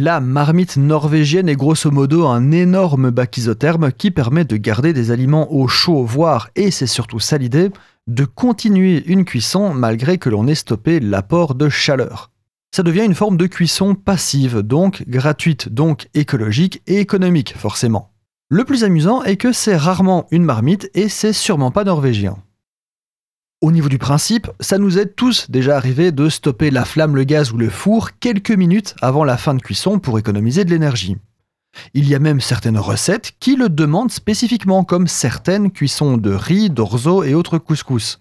La marmite norvégienne est grosso modo un énorme bac isotherme qui permet de garder des aliments au chaud, voire, et c'est surtout ça l'idée, de continuer une cuisson malgré que l'on ait stoppé l'apport de chaleur. Ça devient une forme de cuisson passive, donc gratuite, donc écologique et économique forcément. Le plus amusant est que c'est rarement une marmite et c'est sûrement pas norvégien. Au niveau du principe, ça nous est tous déjà arrivé de stopper la flamme, le gaz ou le four quelques minutes avant la fin de cuisson pour économiser de l'énergie. Il y a même certaines recettes qui le demandent spécifiquement, comme certaines cuissons de riz, d'orzo et autres couscous.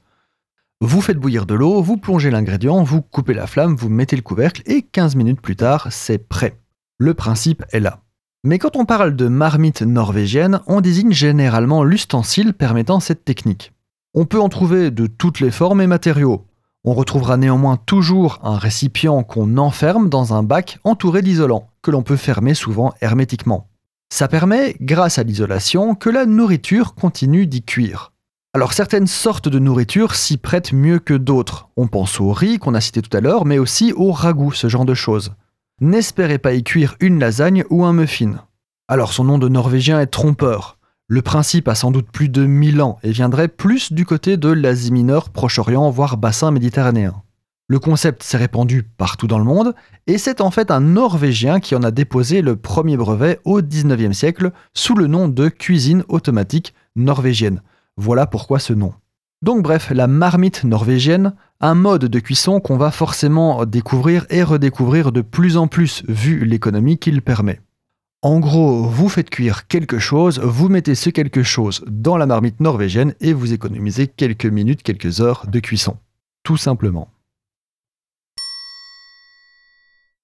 Vous faites bouillir de l'eau, vous plongez l'ingrédient, vous coupez la flamme, vous mettez le couvercle et 15 minutes plus tard, c'est prêt. Le principe est là. Mais quand on parle de marmite norvégienne, on désigne généralement l'ustensile permettant cette technique. On peut en trouver de toutes les formes et matériaux. On retrouvera néanmoins toujours un récipient qu'on enferme dans un bac entouré d'isolant, que l'on peut fermer souvent hermétiquement. Ça permet, grâce à l'isolation, que la nourriture continue d'y cuire. Alors certaines sortes de nourriture s'y prêtent mieux que d'autres. On pense au riz qu'on a cité tout à l'heure, mais aussi au ragoût, ce genre de choses. N'espérez pas y cuire une lasagne ou un muffin. Alors son nom de norvégien est trompeur. Le principe a sans doute plus de 1000 ans et viendrait plus du côté de l'Asie mineure, Proche-Orient, voire bassin méditerranéen. Le concept s'est répandu partout dans le monde et c'est en fait un Norvégien qui en a déposé le premier brevet au 19e siècle sous le nom de cuisine automatique norvégienne. Voilà pourquoi ce nom. Donc bref, la marmite norvégienne, un mode de cuisson qu'on va forcément découvrir et redécouvrir de plus en plus vu l'économie qu'il permet. En gros, vous faites cuire quelque chose, vous mettez ce quelque chose dans la marmite norvégienne et vous économisez quelques minutes, quelques heures de cuisson. Tout simplement.